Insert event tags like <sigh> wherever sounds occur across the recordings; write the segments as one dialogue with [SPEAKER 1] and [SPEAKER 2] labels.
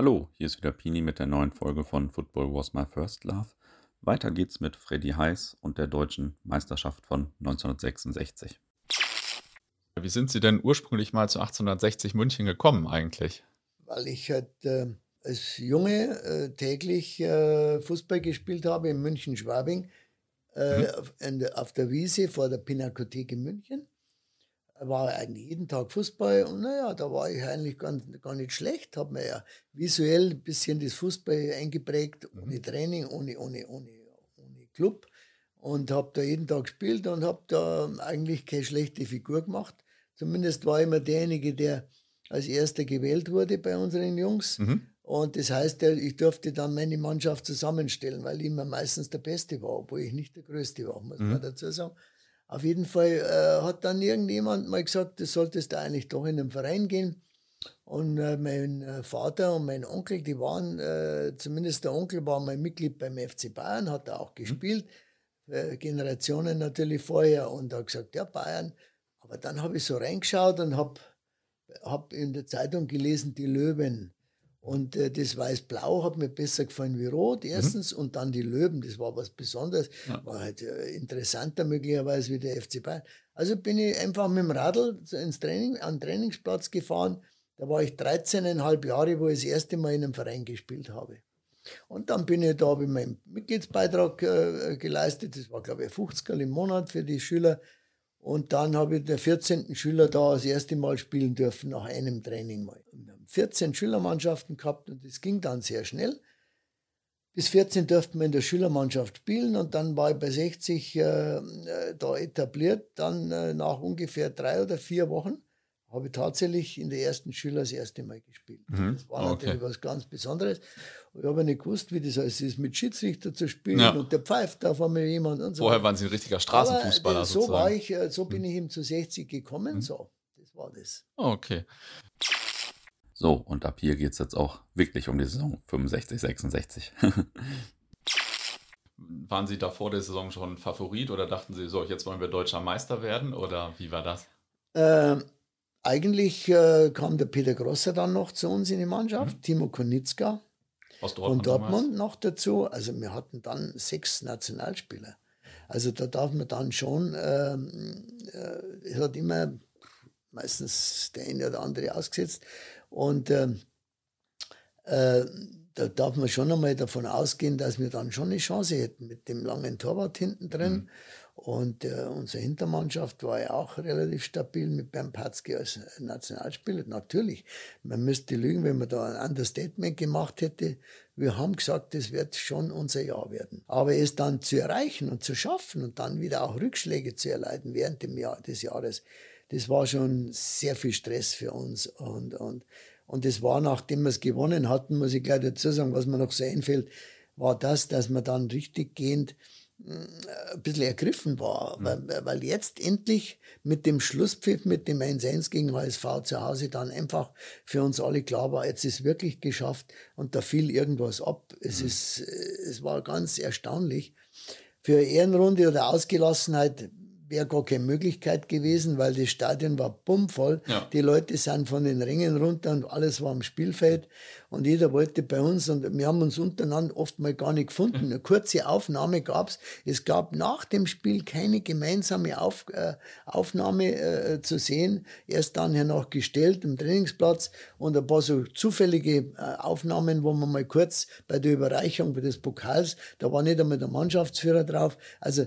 [SPEAKER 1] Hallo, hier ist wieder Pini mit der neuen Folge von Football Was My First Love. Weiter geht's mit Freddy Heiß und der deutschen Meisterschaft von 1966.
[SPEAKER 2] Wie sind Sie denn ursprünglich mal zu 1860 München gekommen eigentlich?
[SPEAKER 3] Weil ich halt äh, als Junge äh, täglich äh, Fußball gespielt habe in München-Schwabing äh, mhm. auf der Wiese vor der Pinakothek in München war eigentlich jeden Tag Fußball und naja, da war ich eigentlich gar, gar nicht schlecht, habe mir ja visuell ein bisschen das Fußball eingeprägt, mhm. ohne Training, ohne, ohne, ohne, ohne Club und habe da jeden Tag gespielt und habe da eigentlich keine schlechte Figur gemacht. Zumindest war ich immer derjenige, der als erster gewählt wurde bei unseren Jungs. Mhm. Und das heißt, ich durfte dann meine Mannschaft zusammenstellen, weil ich immer meistens der Beste war, obwohl ich nicht der Größte war, muss mhm. man dazu sagen. Auf jeden Fall äh, hat dann irgendjemand mal gesagt, du solltest da eigentlich doch in einen Verein gehen. Und äh, mein äh, Vater und mein Onkel, die waren, äh, zumindest der Onkel war mal Mitglied beim FC Bayern, hat da auch mhm. gespielt, mhm. Generationen natürlich vorher und hat gesagt, ja Bayern. Aber dann habe ich so reingeschaut und habe hab in der Zeitung gelesen, die Löwen. Und äh, das Weiß-Blau hat mir besser gefallen wie Rot, mhm. erstens. Mhm. Und dann die Löwen, das war was Besonderes. Ja. War halt äh, interessanter möglicherweise wie der FC Bayern. Also bin ich einfach mit dem Radl ins Training, an den Trainingsplatz gefahren. Da war ich 13,5 Jahre, wo ich das erste Mal in einem Verein gespielt habe. Und dann bin ich da, habe ich meinen Mitgliedsbeitrag äh, geleistet. Das war, glaube ich, 50 im Monat für die Schüler. Und dann habe ich den 14. Schüler da das erste Mal spielen dürfen, nach einem Training mal. Und 14 Schülermannschaften gehabt und es ging dann sehr schnell. Bis 14 durften wir in der Schülermannschaft spielen und dann war ich bei 60 äh, äh, da etabliert. Dann äh, nach ungefähr drei oder vier Wochen habe ich tatsächlich in der ersten Schüler das erste Mal gespielt. Mhm. Das war okay. natürlich was ganz Besonderes. Ich habe nicht gewusst, wie das heißt, ist mit Schiedsrichter zu spielen ja. und der pfeift auf einmal jemand und
[SPEAKER 2] so. Vorher waren Sie ein richtiger Straßenfußballer. Aber,
[SPEAKER 3] äh, so war ich, äh, so bin mhm. ich ihm zu 60 gekommen. Mhm. So, das war das.
[SPEAKER 2] Okay.
[SPEAKER 1] So, und ab hier geht es jetzt auch wirklich um die Saison 65, 66. <laughs>
[SPEAKER 2] Waren Sie da vor der Saison schon Favorit oder dachten Sie, so, jetzt wollen wir deutscher Meister werden oder wie war das?
[SPEAKER 3] Ähm, eigentlich äh, kam der Peter Grosser dann noch zu uns in die Mannschaft, mhm. Timo Konitzka Aus Dortmund, von Dortmund noch dazu. Also wir hatten dann sechs Nationalspieler. Also da darf man dann schon, ähm, äh, es hat immer meistens der eine oder andere ausgesetzt, und äh, äh, da darf man schon einmal davon ausgehen, dass wir dann schon eine Chance hätten mit dem langen Torwart hinten drin. Mhm. Und äh, unsere Hintermannschaft war ja auch relativ stabil mit Bernd Patzke als Nationalspieler. Natürlich, man müsste lügen, wenn man da ein Understatement gemacht hätte. Wir haben gesagt, das wird schon unser Jahr werden. Aber es dann zu erreichen und zu schaffen und dann wieder auch Rückschläge zu erleiden während dem Jahr, des Jahres, das war schon sehr viel Stress für uns. Und, und, und das war, nachdem wir es gewonnen hatten, muss ich gleich dazu sagen, was mir noch so einfällt, war das, dass man dann richtig gehend äh, ein bisschen ergriffen war, mhm. weil, weil jetzt endlich mit dem Schlusspfiff, mit dem 1-1 gegen HSV zu Hause dann einfach für uns alle klar war, jetzt ist wirklich geschafft und da fiel irgendwas ab. Es, mhm. ist, äh, es war ganz erstaunlich. Für Ehrenrunde oder Ausgelassenheit wäre gar keine Möglichkeit gewesen, weil das Stadion war bummvoll. Ja. Die Leute sind von den Rängen runter und alles war am Spielfeld und jeder wollte bei uns und wir haben uns untereinander oft mal gar nicht gefunden. Eine kurze Aufnahme gab es. Es gab nach dem Spiel keine gemeinsame Auf, äh, Aufnahme äh, zu sehen. Erst dann hernach gestellt im Trainingsplatz und ein paar so zufällige äh, Aufnahmen, wo man mal kurz bei der Überreichung des Pokals, da war nicht einmal der Mannschaftsführer drauf. Also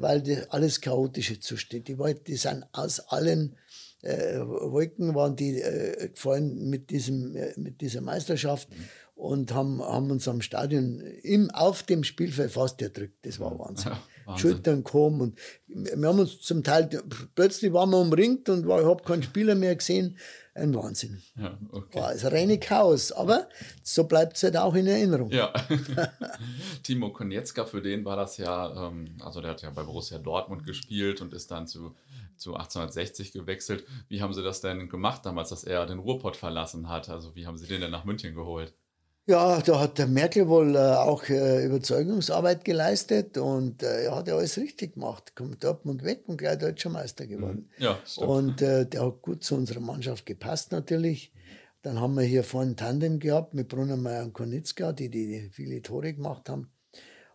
[SPEAKER 3] weil das alles chaotische Zustände. Die, Leute, die sind aus allen äh, Wolken waren die äh, gefallen mit, diesem, äh, mit dieser Meisterschaft mhm. und haben, haben uns am Stadion im, auf dem Spielfeld fast erdrückt. Das war Wahnsinn. Ja, <laughs> Wahnsinn. Schultern kommen und wir haben uns zum Teil, plötzlich waren wir umringt und war, ich habe keinen Spieler mehr gesehen ein Wahnsinn. Ja, okay. War das reine Chaos, aber so bleibt es halt auch in Erinnerung.
[SPEAKER 2] Ja. <laughs> Timo Konietzka, für den war das ja, ähm, also der hat ja bei Borussia Dortmund gespielt und ist dann zu, zu 1860 gewechselt. Wie haben Sie das denn gemacht damals, dass er den Ruhrpott verlassen hat? Also wie haben Sie den denn nach München geholt?
[SPEAKER 3] Ja, da hat der Merkel wohl äh, auch äh, Überzeugungsarbeit geleistet und äh, er hat ja alles richtig gemacht. Kommt Dortmund weg und gleich deutscher Meister geworden.
[SPEAKER 2] Mhm. Ja,
[SPEAKER 3] stimmt. Und äh, der hat gut zu unserer Mannschaft gepasst natürlich. Dann haben wir hier vorne ein Tandem gehabt mit Brunnermeier und Konitzka, die, die viele Tore gemacht haben.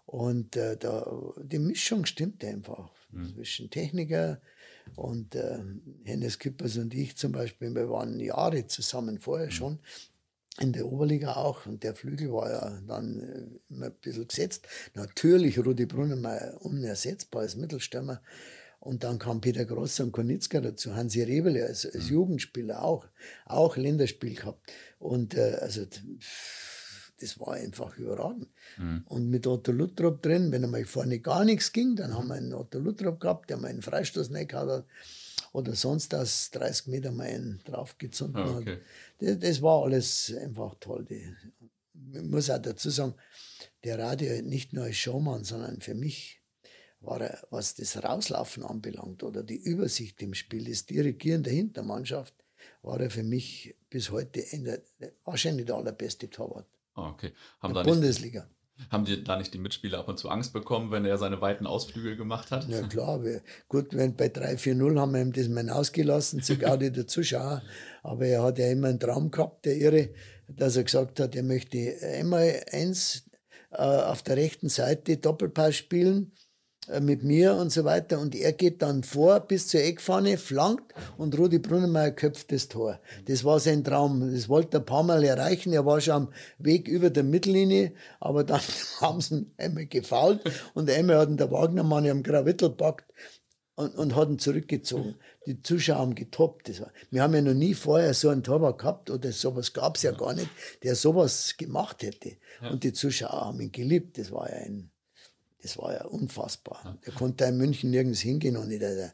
[SPEAKER 3] Und äh, da, die Mischung stimmte einfach mhm. zwischen Techniker und äh, Hennes Kippers und ich zum Beispiel. Wir waren Jahre zusammen vorher mhm. schon in der Oberliga auch. Und der Flügel war ja dann äh, immer ein bisschen gesetzt. Natürlich Rudi Brunnermeier unersetzbar als Mittelstürmer. Und dann kam Peter Gross und Konitzka dazu, Hansi Rebele als, als mhm. Jugendspieler auch, auch Länderspiel gehabt. Und äh, also das war einfach überragend. Mhm. Und mit Otto Luttrop drin, wenn einmal vorne gar nichts ging, dann haben wir einen Otto Luttrop gehabt, der mal einen Freistoß nicht hat oder sonst aus 30 Meter mal einen draufgezogen oh, okay. hat. Das, das, war alles einfach toll. Die, ich muss auch dazu sagen, der Radio nicht nur als Showmann, sondern für mich war er, was das Rauslaufen anbelangt oder die Übersicht im Spiel, das Dirigieren der Hintermannschaft, war er für mich bis heute der, wahrscheinlich der allerbeste Torwart.
[SPEAKER 2] Oh, okay. Haben
[SPEAKER 3] der Bundesliga.
[SPEAKER 2] Haben die da nicht die Mitspieler ab und zu Angst bekommen, wenn er seine weiten Ausflüge gemacht hat?
[SPEAKER 3] Ja klar, wir, gut, wenn bei 3-4-0 haben wir ihm das mal ausgelassen, sogar die der Zuschauer. Aber er hat ja immer einen Traum gehabt, der Irre, dass er gesagt hat, er möchte einmal eins äh, auf der rechten Seite Doppelpass spielen mit mir und so weiter. Und er geht dann vor bis zur Eckfahne, flankt und Rudi Brunnemeyer köpft das Tor. Das war sein Traum. Das wollte er ein paar Mal erreichen. Er war schon am Weg über der Mittellinie, aber dann <laughs> haben sie ihn einmal gefault und einmal hat ihn der Wagnermann am Gravittel packt und, und hat ihn zurückgezogen. Die Zuschauer haben getoppt. Das war, wir haben ja noch nie vorher so einen Torwart gehabt oder sowas gab es ja gar nicht, der sowas gemacht hätte. Und die Zuschauer haben ihn geliebt. Das war ja ein das war ja unfassbar. Der konnte in München nirgends hingehen und. Der,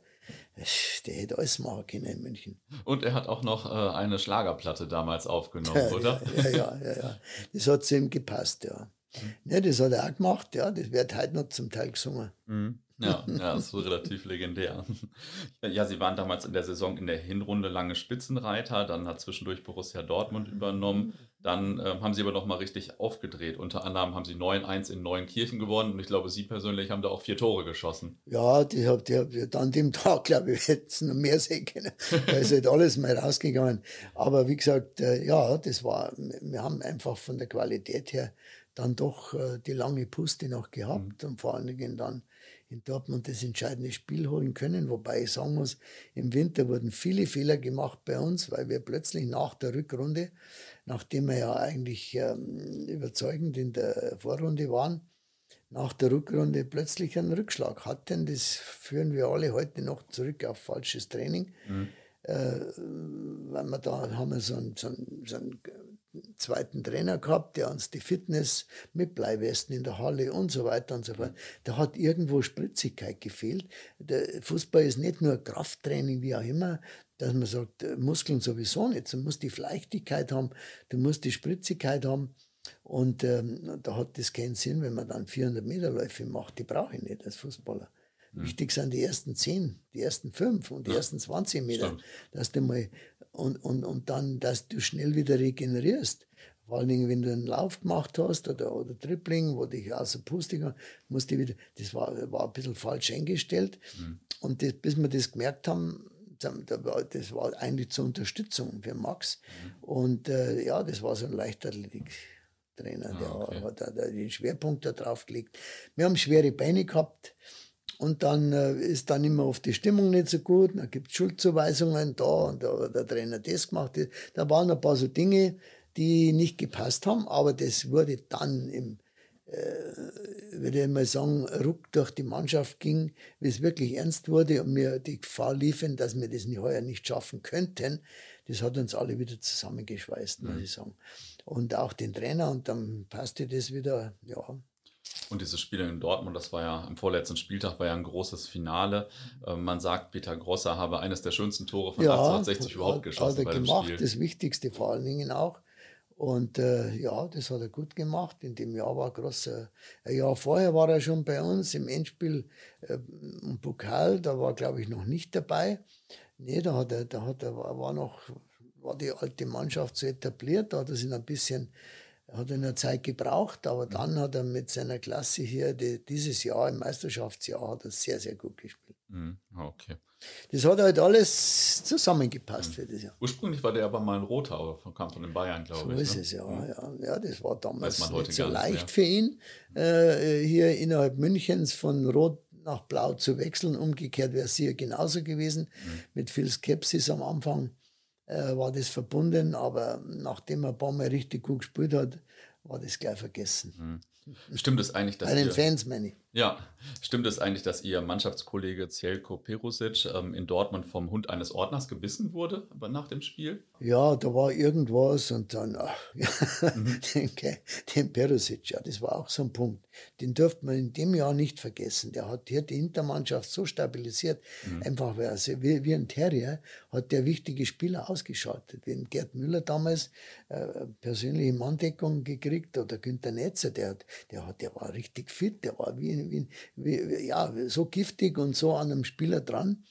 [SPEAKER 3] der hätte alles machen können in München.
[SPEAKER 2] Und er hat auch noch äh, eine Schlagerplatte damals aufgenommen, ja, oder?
[SPEAKER 3] Ja, ja, ja, ja. Das hat zu ihm gepasst, ja. Mhm. Ja, das hat er auch gemacht, ja. Das wird heute noch zum Teil gesungen.
[SPEAKER 2] Mhm. Ja, ja, das ist relativ legendär. <laughs> Ja, Sie waren damals in der Saison in der Hinrunde lange Spitzenreiter, dann hat zwischendurch Borussia Dortmund übernommen. Dann äh, haben Sie aber noch mal richtig aufgedreht. Unter anderem haben Sie 9-1 in Neuenkirchen gewonnen und ich glaube, Sie persönlich haben da auch vier Tore geschossen.
[SPEAKER 3] Ja, die hab, die hab, an dem <laughs> Tag, glaube ich, hätten es noch mehr sehen können. da ist halt alles mal rausgegangen. Aber wie gesagt, äh, ja, das war, wir haben einfach von der Qualität her dann doch äh, die lange Puste noch gehabt mhm. und vor allen Dingen dann in Dortmund das entscheidende Spiel holen können. Wobei ich sagen muss, im Winter wurden viele Fehler gemacht bei uns, weil wir plötzlich nach der Rückrunde, nachdem wir ja eigentlich ähm, überzeugend in der Vorrunde waren, nach der Rückrunde plötzlich einen Rückschlag hatten. Das führen wir alle heute noch zurück auf falsches Training. Mhm. Äh, weil wir da haben wir so einen, so einen, so einen zweiten Trainer gehabt, der uns die Fitness mit Bleiwesten in der Halle und so weiter und so fort. Da hat irgendwo Spritzigkeit gefehlt. Der Fußball ist nicht nur Krafttraining, wie auch immer, dass man sagt, äh, Muskeln sowieso nicht. Du musst die Leichtigkeit haben, du musst die Spritzigkeit haben. Und ähm, da hat das keinen Sinn, wenn man dann 400 Meter Läufe macht. Die brauche ich nicht als Fußballer. Mhm. Wichtig sind die ersten 10, die ersten 5 und die ja. ersten 20 Meter, Stimmt. dass du mal und, und, und dann, dass du schnell wieder regenerierst. Vor allen Dingen, wenn du einen Lauf gemacht hast oder, oder Tripling, wo dich außer Puste musst du wieder, das war, war ein bisschen falsch eingestellt. Mhm. Und das, bis wir das gemerkt haben, das war eigentlich zur Unterstützung für Max. Mhm. Und äh, ja, das war so ein Leichtathletik-Trainer, der, ah, okay. hat, der den Schwerpunkt da drauf gelegt. Wir haben schwere Beine gehabt. Und dann äh, ist dann immer oft die Stimmung nicht so gut, dann gibt es Schuldzuweisungen da und da hat der Trainer das gemacht. Da waren ein paar so Dinge, die nicht gepasst haben, aber das wurde dann im, äh, würde ich mal sagen, Ruck durch die Mannschaft ging, wie es wirklich ernst wurde und mir die Gefahr liefen, dass wir das heuer nicht schaffen könnten. Das hat uns alle wieder zusammengeschweißt, muss mhm. ich sagen. Und auch den Trainer und dann passte das wieder, ja,
[SPEAKER 2] und dieses Spiel in Dortmund, das war ja am vorletzten Spieltag, war ja ein großes Finale. Ähm, man sagt, Peter Grosser habe eines der schönsten Tore von ja, 1860 überhaupt geschossen.
[SPEAKER 3] Hat er gemacht, Spiel. das Wichtigste vor allen Dingen auch. Und äh, ja, das hat er gut gemacht. In dem Jahr war Grosser. Ein Jahr vorher war er schon bei uns im Endspiel äh, im Pokal. Da war, glaube ich, noch nicht dabei. Nee, da hat er, da hat er, war noch, war die alte Mannschaft so etabliert. Da hat er sich ein bisschen hat eine Zeit gebraucht, aber dann hat er mit seiner Klasse hier, die, dieses Jahr, im Meisterschaftsjahr, hat er sehr, sehr gut gespielt.
[SPEAKER 2] Mhm. Okay.
[SPEAKER 3] Das hat halt alles zusammengepasst mhm. für das
[SPEAKER 2] Jahr. Ursprünglich war der aber mal ein Roter, aber kam von den Bayern, glaube so ich.
[SPEAKER 3] So ist ne? es, ja,
[SPEAKER 2] mhm.
[SPEAKER 3] ja. Ja, das war damals nicht so leicht mehr. für ihn, äh, hier innerhalb Münchens von Rot nach Blau zu wechseln. Umgekehrt wäre es hier genauso gewesen. Mhm. Mit viel Skepsis am Anfang äh, war das verbunden, aber nachdem er ein paar Mal richtig gut gespielt hat, war das gleich vergessen.
[SPEAKER 2] Mhm. Stimmt es eigentlich,
[SPEAKER 3] dass Bei den Fans meine ich.
[SPEAKER 2] Ja, stimmt es eigentlich, dass Ihr Mannschaftskollege Cielko Perusic ähm, in Dortmund vom Hund eines Ordners gebissen wurde nach dem Spiel?
[SPEAKER 3] Ja, da war irgendwas und dann, ach, ja, mhm. <laughs> den, den Perusic, ja, das war auch so ein Punkt. Den dürfte man in dem Jahr nicht vergessen. Der hat hier die Hintermannschaft so stabilisiert, mhm. einfach weil also wie, wie ein Terrier hat der wichtige Spieler ausgeschaltet. Wenn Gerd Müller damals äh, persönliche Manndeckung gekriegt oder Günter Netzer, der, der, hat, der war richtig fit, der war wie, wie, wie, ja, so giftig und so an einem Spieler dran.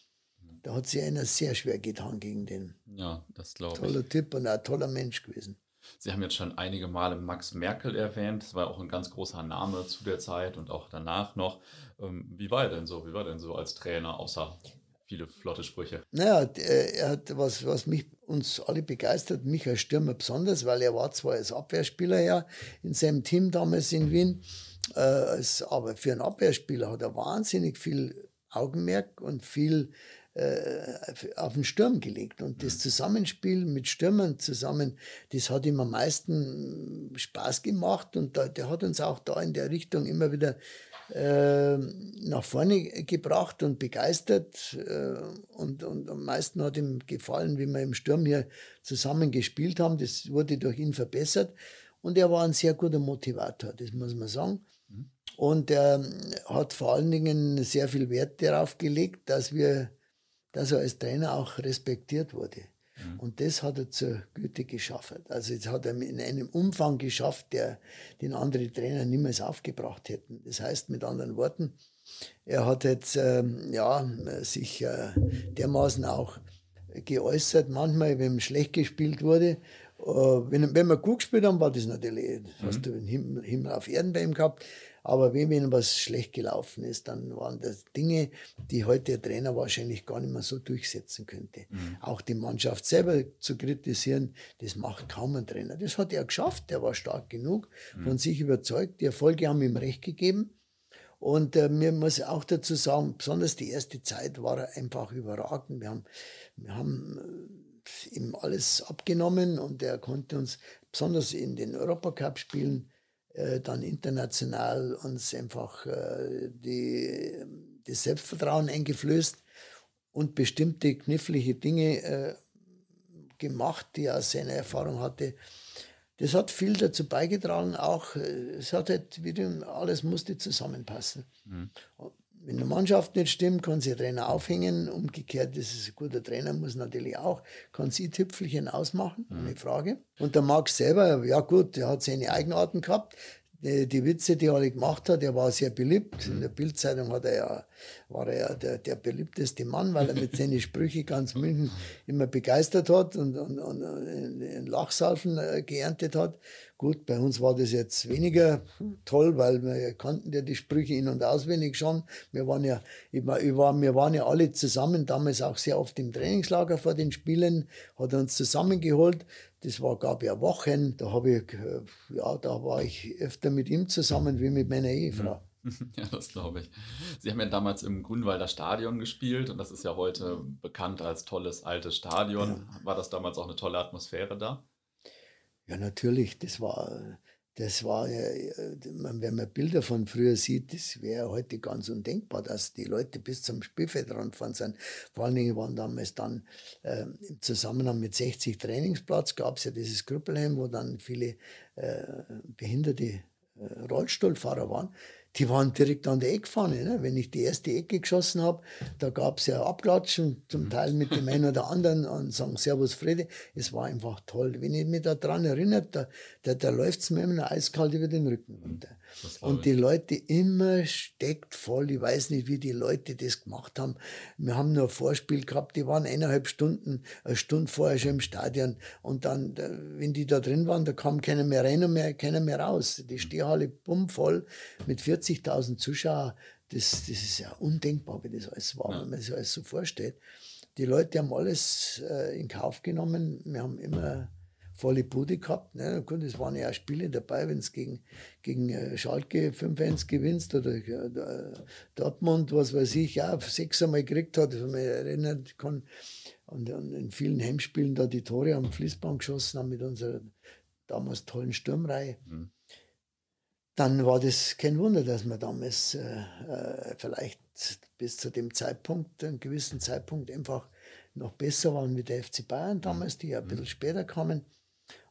[SPEAKER 3] Da hat sich einer sehr schwer getan gegen den.
[SPEAKER 2] Ja, das glaube ich.
[SPEAKER 3] Toller Typ und ein toller Mensch gewesen.
[SPEAKER 2] Sie haben jetzt schon einige Male Max Merkel erwähnt. Das war auch ein ganz großer Name zu der Zeit und auch danach noch. Ähm, wie war er denn so? Wie war er denn so als Trainer, außer viele flotte Sprüche?
[SPEAKER 3] Naja, er hat was, was mich uns alle begeistert, mich als Stürmer besonders, weil er war zwar als Abwehrspieler ja in seinem Team damals in Wien, äh, als, aber für einen Abwehrspieler hat er wahnsinnig viel Augenmerk und viel äh, auf den Sturm gelegt. Und das mhm. Zusammenspiel mit Stürmern zusammen, das hat ihm am meisten Spaß gemacht und da, der hat uns auch da in der Richtung immer wieder äh, nach vorne gebracht und begeistert. Äh, und, und am meisten hat ihm gefallen, wie wir im Sturm hier zusammen gespielt haben. Das wurde durch ihn verbessert. Und er war ein sehr guter Motivator, das muss man sagen. Und er hat vor allen Dingen sehr viel Wert darauf gelegt, dass wir dass er als Trainer auch respektiert wurde. Mhm. Und das hat er zur Güte geschafft. Also jetzt hat er in einem Umfang geschafft, der den andere Trainer niemals aufgebracht hätten. Das heißt mit anderen Worten, er hat jetzt ähm, ja, sich äh, dermaßen auch geäußert, manchmal, wenn schlecht gespielt wurde. Äh, wenn, wenn wir gut gespielt haben, war das natürlich, mhm. hast du den Himmel, Himmel auf Erden bei ihm gehabt. Aber wenn, wenn was schlecht gelaufen ist, dann waren das Dinge, die heute der Trainer wahrscheinlich gar nicht mehr so durchsetzen könnte. Mhm. Auch die Mannschaft selber zu kritisieren, das macht kaum ein Trainer. Das hat er geschafft, der war stark genug, mhm. von sich überzeugt. Die Erfolge haben ihm recht gegeben. Und äh, mir muss auch dazu sagen, besonders die erste Zeit war er einfach überragend. Wir haben, wir haben äh, ihm alles abgenommen und er konnte uns besonders in den Europacup-Spielen äh, dann international uns einfach äh, die, das Selbstvertrauen eingeflößt und bestimmte knifflige Dinge äh, gemacht, die er aus seiner Erfahrung hatte. Das hat viel dazu beigetragen, auch es hat halt wieder alles musste zusammenpassen. Mhm. Wenn eine Mannschaft nicht stimmt, kann sie Trainer aufhängen. Umgekehrt, ist ein guter Trainer, muss natürlich auch, kann sie Tüpfelchen ausmachen, mhm. eine Frage. Und der Max selber, ja gut, der hat seine Eigenarten gehabt. Die, die Witze, die er alle gemacht hat, er war sehr beliebt. In der Bildzeitung hat er ja war er ja der, der beliebteste Mann, weil er mit seinen Sprüchen ganz München immer begeistert hat und, und, und in Lachsalven äh, geerntet hat. Gut, bei uns war das jetzt weniger toll, weil wir kannten ja die Sprüche in- und auswendig schon. Wir waren ja, ich war, wir waren ja alle zusammen, damals auch sehr oft im Trainingslager vor den Spielen, hat er uns zusammengeholt. Das war, gab ja Wochen, da habe ich, äh, ja, da war ich öfter mit ihm zusammen wie mit meiner Ehefrau. <laughs>
[SPEAKER 2] Ja, das glaube ich. Sie haben ja damals im Grünwalder Stadion gespielt und das ist ja heute bekannt als tolles altes Stadion. Ja. War das damals auch eine tolle Atmosphäre da?
[SPEAKER 3] Ja, natürlich. Das war, das war wenn man Bilder von früher sieht, das wäre heute ganz undenkbar, dass die Leute bis zum Spielfeld ranfahren sind. Vor allen Dingen waren damals dann äh, im Zusammenhang mit 60 Trainingsplatz gab es ja dieses Krüppelheim, wo dann viele äh, behinderte äh, Rollstuhlfahrer waren die waren direkt an der Eckfahne. Ne? Wenn ich die erste Ecke geschossen habe, da gab es ja Abklatschen, zum mhm. Teil mit dem einen oder anderen und sagen Servus Frede. Es war einfach toll. Wenn ich mich daran erinnert, da, da, da läuft es mir immer eiskalt über den Rücken runter. Und die Leute immer steckt voll. Ich weiß nicht, wie die Leute das gemacht haben. Wir haben nur ein Vorspiel gehabt, die waren eineinhalb Stunden, eine Stunde vorher schon im Stadion. Und dann, wenn die da drin waren, da kam keiner mehr rein und mehr, keiner mehr raus. Die Stehhalle bummvoll mit 40 40.000 Zuschauer, das, das ist ja undenkbar, wie das alles war, ja. wenn man sich alles so vorstellt. Die Leute haben alles äh, in Kauf genommen. Wir haben immer volle Bude gehabt. Ne? Gut, es waren ja auch Spiele dabei, wenn es gegen, gegen äh, Schalke 5-1 gewinnst oder äh, Dortmund, was weiß ich, ja, sechs einmal gekriegt hat, wenn man erinnern kann. Und, und, in vielen Heimspielen da die Tore am Fließband geschossen haben mit unserer damals tollen Sturmreihe. Mhm. Dann war das kein Wunder, dass wir damals äh, äh vielleicht bis zu dem Zeitpunkt, einem gewissen Zeitpunkt einfach noch besser waren wie der FC Bayern damals, die ja ein bisschen mhm. später kamen.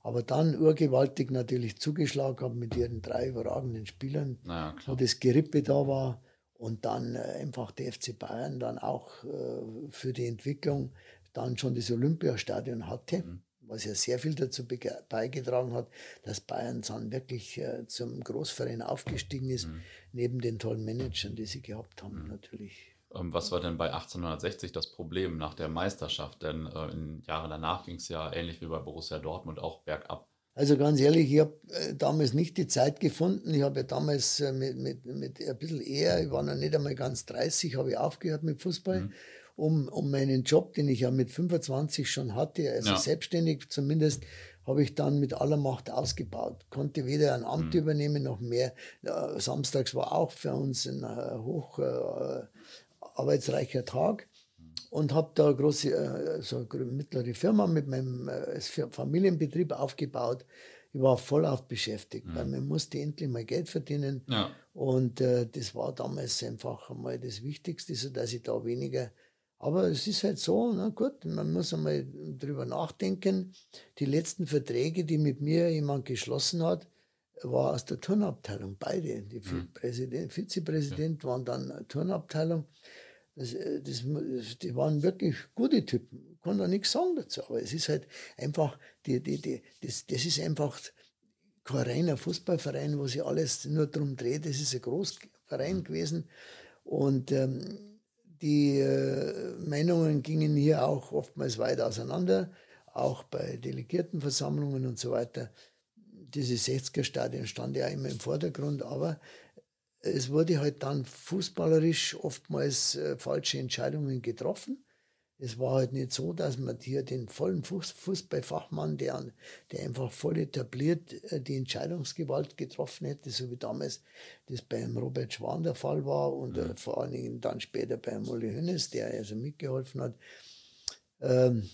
[SPEAKER 3] Aber dann urgewaltig natürlich zugeschlagen haben mit ihren drei überragenden Spielern, naja, wo das Gerippe da war. Und dann äh, einfach der FC Bayern dann auch äh, für die Entwicklung dann schon das Olympiastadion hatte, mhm. was ja sehr viel dazu beigetragen hat, dass Bayern dann wirklich äh, zum Großverein aufgestiegen ist, mhm. neben den tollen Managern, die sie gehabt haben, mhm. natürlich.
[SPEAKER 2] Ähm, was war denn bei 1860 das Problem nach der Meisterschaft? Denn äh, in Jahren danach ging es ja ähnlich wie bei Borussia Dortmund auch bergab.
[SPEAKER 3] Also ganz ehrlich, ich habe äh, damals nicht die Zeit gefunden. Ich habe ja damals äh, mit, mit, mit ein bisschen eher, ich war noch nicht einmal ganz 30, habe ich aufgehört mit Fußball, mhm. um, um meinen Job, den ich ja mit 25 schon hatte, also ja. selbstständig zumindest, habe ich dann mit aller Macht ausgebaut. Konnte weder ein Amt mhm. übernehmen noch mehr. Samstags war auch für uns ein äh, hoch arbeitsreicher Tag und habe da große, äh, so eine mittlere Firma mit meinem äh, Familienbetrieb aufgebaut. Ich war voll auf beschäftigt, mhm. weil man musste endlich mal Geld verdienen. Ja. Und äh, das war damals einfach mal das Wichtigste, so dass ich da weniger. Aber es ist halt so, na gut, man muss einmal drüber nachdenken. Die letzten Verträge, die mit mir jemand geschlossen hat, war aus der Turnabteilung, beide. Die mhm. Präsident, Vizepräsident ja. waren dann Turnabteilung. Das, äh, das, die waren wirklich gute Typen. Ich kann da nichts sagen dazu. Aber es ist halt einfach, die, die, die, das, das ist einfach kein reiner Fußballverein, wo sich alles nur darum dreht. Das ist ein Großverein mhm. gewesen. Und ähm, die äh, Meinungen gingen hier auch oftmals weit auseinander, auch bei Delegiertenversammlungen und so weiter. Dieses 60er-Stadion stand ja immer im Vordergrund, aber es wurde halt dann fußballerisch oftmals äh, falsche Entscheidungen getroffen. Es war halt nicht so, dass man hier den vollen Fuß, Fußballfachmann, der, der einfach voll etabliert äh, die Entscheidungsgewalt getroffen hätte, so wie damals das beim Robert Schwan der Fall war und äh, mhm. vor allen Dingen dann später beim Molly Hönes, der also mitgeholfen hat. Ähm,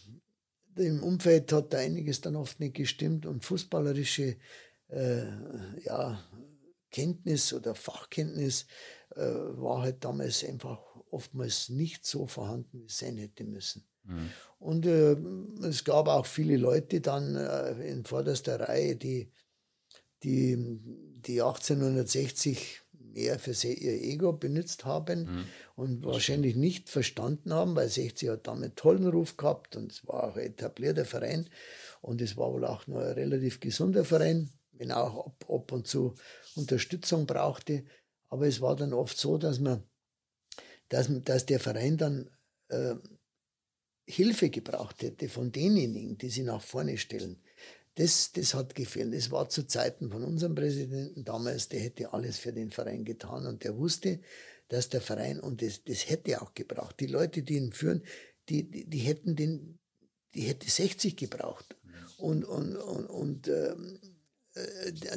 [SPEAKER 3] Im Umfeld hat da einiges dann oft nicht gestimmt und fußballerische äh, ja, Kenntnis oder Fachkenntnis äh, war halt damals einfach oftmals nicht so vorhanden, wie es sein hätte müssen. Mhm. Und äh, es gab auch viele Leute dann äh, in vorderster Reihe, die, die, die 1860 mehr für ihr Ego benutzt haben mhm. und wahrscheinlich nicht verstanden haben, weil 60 hat damit einen tollen Ruf gehabt und es war auch ein etablierter Verein und es war wohl auch nur ein relativ gesunder Verein, wenn auch ab, ab und zu Unterstützung brauchte. Aber es war dann oft so, dass man, dass, dass der Verein dann äh, Hilfe gebraucht hätte von denjenigen, die sie nach vorne stellen. Das, das hat gefehlt. Das war zu Zeiten von unserem Präsidenten damals, der hätte alles für den Verein getan und der wusste, dass der Verein, und das, das hätte auch gebraucht, die Leute, die ihn führen, die, die, die hätten den, die hätte 60 gebraucht. Und, und, und, und ähm, äh,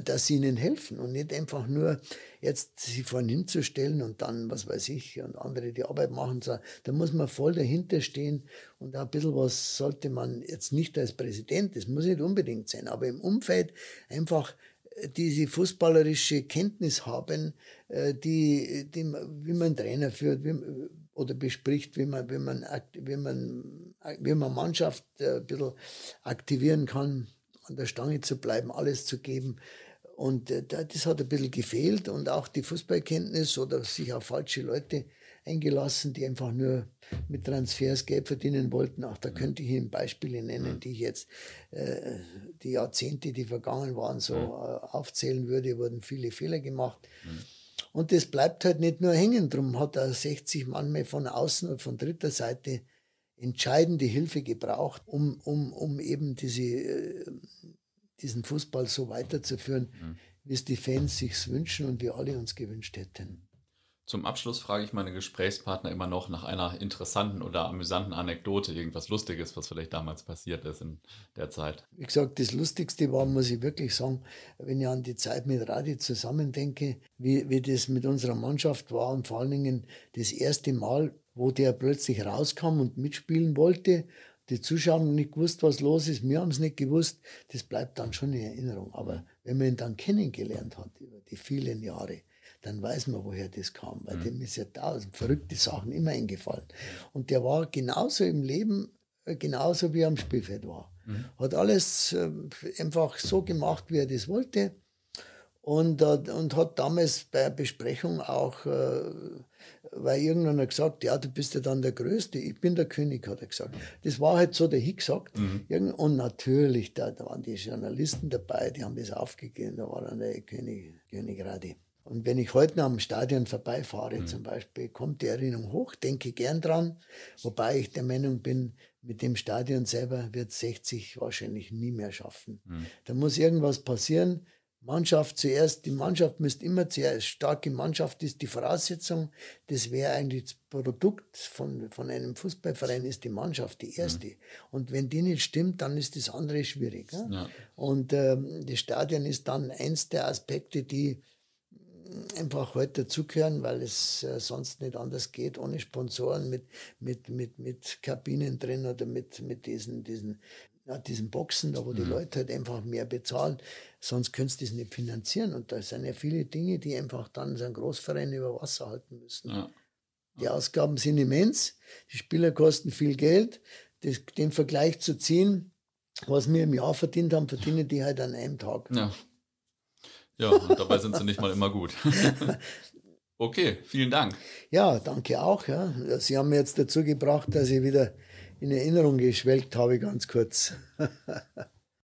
[SPEAKER 3] dass sie ihnen helfen und nicht einfach nur jetzt sie vorhin hinzustellen und dann, was weiß ich, und andere die Arbeit machen. Da muss man voll dahinter stehen und ein bisschen was sollte man jetzt nicht als Präsident, das muss nicht unbedingt sein, aber im Umfeld einfach äh, diese fußballerische Kenntnis haben, äh, die, die wie man Trainer führt wie, oder bespricht, wie man, wie man, wie man, wie man Mannschaft ein bisschen aktivieren kann an der Stange zu bleiben, alles zu geben. Und äh, das hat ein bisschen gefehlt und auch die Fußballkenntnis oder sich auf falsche Leute eingelassen, die einfach nur mit Transfers Geld verdienen wollten. Auch da könnte ich Ihnen Beispiele nennen, die ich jetzt äh, die Jahrzehnte, die vergangen waren, so äh, aufzählen würde, wurden viele Fehler gemacht. Und das bleibt halt nicht nur hängen. Drum hat er 60 manchmal von außen und von dritter Seite entscheidende Hilfe gebraucht, um, um, um eben diese, äh, diesen Fußball so weiterzuführen, mhm. wie es die Fans sich wünschen und wir alle uns gewünscht hätten.
[SPEAKER 2] Zum Abschluss frage ich meine Gesprächspartner immer noch nach einer interessanten oder amüsanten Anekdote, irgendwas Lustiges, was vielleicht damals passiert ist in der Zeit.
[SPEAKER 3] Wie gesagt, das Lustigste war, muss ich wirklich sagen, wenn ich an die Zeit mit Radi zusammendenke, wie, wie das mit unserer Mannschaft war und vor allen Dingen das erste Mal, wo der plötzlich rauskam und mitspielen wollte. Die Zuschauer haben nicht gewusst, was los ist, wir haben es nicht gewusst. Das bleibt dann schon in Erinnerung. Aber wenn man ihn dann kennengelernt hat über die vielen Jahre, dann weiß man, woher das kam, weil mhm. dem ist ja tausend verrückte Sachen immer eingefallen. Und der war genauso im Leben, äh, genauso wie er am Spielfeld war. Mhm. Hat alles äh, einfach so gemacht, wie er das wollte. Und, äh, und hat damals bei der Besprechung auch, weil irgendwann hat gesagt, ja, du bist ja dann der Größte, ich bin der König, hat er gesagt. Das war halt so der gesagt. Mhm. Und natürlich, da, da, waren die Journalisten dabei, die haben das aufgegeben, da war dann der König, König Radi. Und wenn ich heute noch am Stadion vorbeifahre, mhm. zum Beispiel, kommt die Erinnerung hoch, denke gern dran, wobei ich der Meinung bin, mit dem Stadion selber wird 60 wahrscheinlich nie mehr schaffen. Mhm. Da muss irgendwas passieren. Mannschaft zuerst, die Mannschaft müsste immer zuerst, starke Mannschaft ist die Voraussetzung. Das wäre eigentlich das Produkt von, von einem Fußballverein, ist die Mannschaft die erste. Mhm. Und wenn die nicht stimmt, dann ist das andere schwierig. Ja? Und ähm, das Stadion ist dann eins der Aspekte, die einfach heute dazugehören, weil es äh, sonst nicht anders geht, ohne Sponsoren mit, mit, mit, mit Kabinen drin oder mit, mit diesen, diesen, ja, diesen Boxen, da wo mhm. die Leute halt einfach mehr bezahlen. Sonst könntest du das nicht finanzieren. Und da sind ja viele Dinge, die einfach dann so ein Großverein über Wasser halten müssen. Ja. Die Ausgaben sind immens, die Spieler kosten viel Geld. Das, den Vergleich zu ziehen, was wir im Jahr verdient haben, verdienen die halt an einem Tag.
[SPEAKER 2] Ja. Ja, und dabei sind sie nicht mal immer gut. <laughs> okay, vielen Dank.
[SPEAKER 3] Ja, danke auch. Ja. Sie haben mir jetzt dazu gebracht, dass ich wieder in Erinnerung geschwelgt habe, ganz kurz. <laughs>